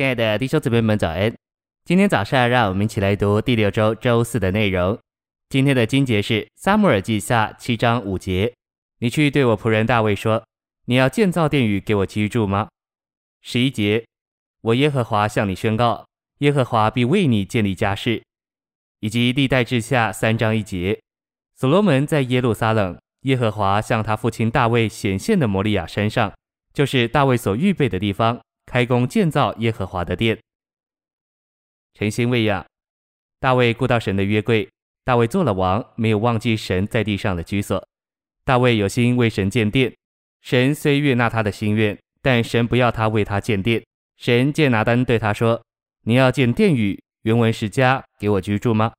亲爱的弟兄姊妹们，早安！今天早上，让我们一起来读第六周周四的内容。今天的经节是《撒母耳记下》七章五节：“你去对我仆人大卫说，你要建造殿宇给我居住吗？”十一节：“我耶和华向你宣告，耶和华必为你建立家室。”以及历代志下三章一节：“所罗门在耶路撒冷，耶和华向他父亲大卫显现的摩利亚山上，就是大卫所预备的地方。”开工建造耶和华的殿，诚心喂养。大卫顾到神的约柜，大卫做了王，没有忘记神在地上的居所。大卫有心为神建殿，神虽悦纳他的心愿，但神不要他为他建殿。神借拿单对他说：“你要建殿宇，原文是家，给我居住吗？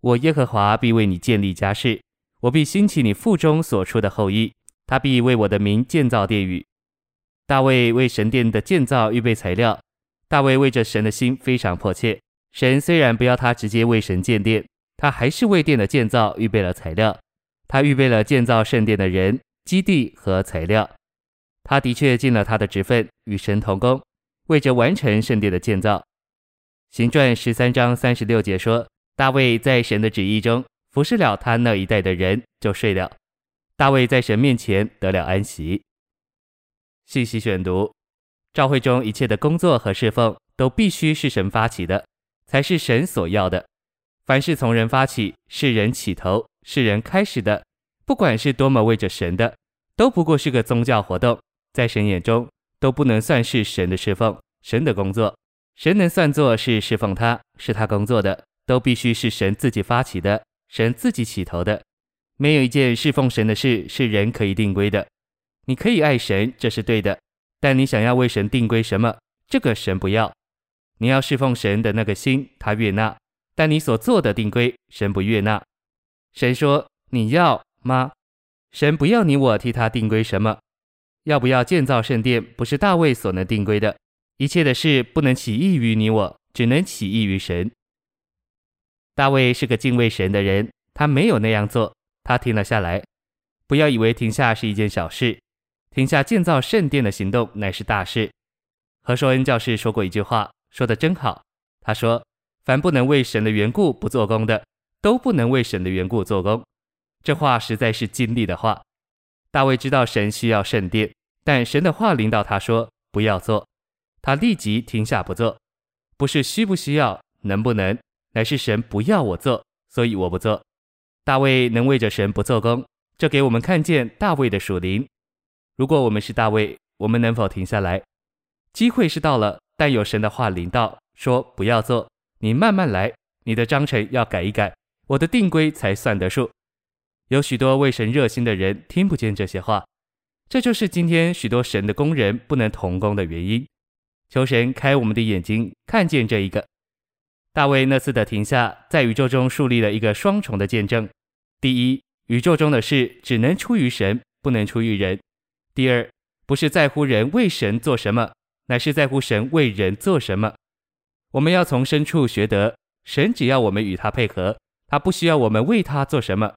我耶和华必为你建立家室，我必兴起你腹中所出的后裔，他必为我的名建造殿宇。”大卫为神殿的建造预备材料。大卫为着神的心非常迫切。神虽然不要他直接为神建殿，他还是为殿的建造预备了材料。他预备了建造圣殿的人、基地和材料。他的确尽了他的职分，与神同工，为着完成圣殿的建造。行传十三章三十六节说，大卫在神的旨意中服侍了他那一代的人，就睡了。大卫在神面前得了安息。信息选读：教会中一切的工作和侍奉都必须是神发起的，才是神所要的。凡是从人发起，是人起头，是人开始的，不管是多么为着神的，都不过是个宗教活动，在神眼中都不能算是神的侍奉、神的工作。神能算作是侍奉他，是他工作的，都必须是神自己发起的，神自己起头的。没有一件侍奉神的事是人可以定规的。你可以爱神，这是对的，但你想要为神定规什么，这个神不要。你要侍奉神的那个心，他悦纳，但你所做的定规，神不悦纳。神说你要吗？神不要你我替他定规什么？要不要建造圣殿，不是大卫所能定规的。一切的事不能起意于你我，只能起意于神。大卫是个敬畏神的人，他没有那样做，他停了下来。不要以为停下是一件小事。停下建造圣殿的行动乃是大事。何绍恩教士说过一句话，说得真好。他说：“凡不能为神的缘故不做工的，都不能为神的缘故做工。”这话实在是经历的话。大卫知道神需要圣殿，但神的话临到他说：“不要做。”他立即停下不做，不是需不需要，能不能，乃是神不要我做，所以我不做。大卫能为着神不做工，这给我们看见大卫的属灵。如果我们是大卫，我们能否停下来？机会是到了，但有神的话临到，说不要做，你慢慢来，你的章程要改一改，我的定规才算得数。有许多为神热心的人听不见这些话，这就是今天许多神的工人不能同工的原因。求神开我们的眼睛，看见这一个。大卫那次的停下，在宇宙中树立了一个双重的见证：第一，宇宙中的事只能出于神，不能出于人。第二，不是在乎人为神做什么，乃是在乎神为人做什么。我们要从深处学得，神只要我们与他配合，他不需要我们为他做什么。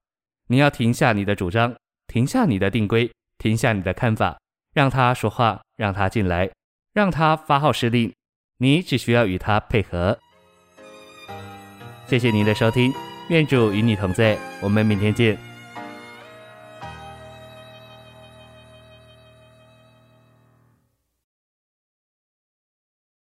你要停下你的主张，停下你的定规，停下你的看法，让他说话，让他进来，让他发号施令。你只需要与他配合。谢谢您的收听，愿主与你同在，我们明天见。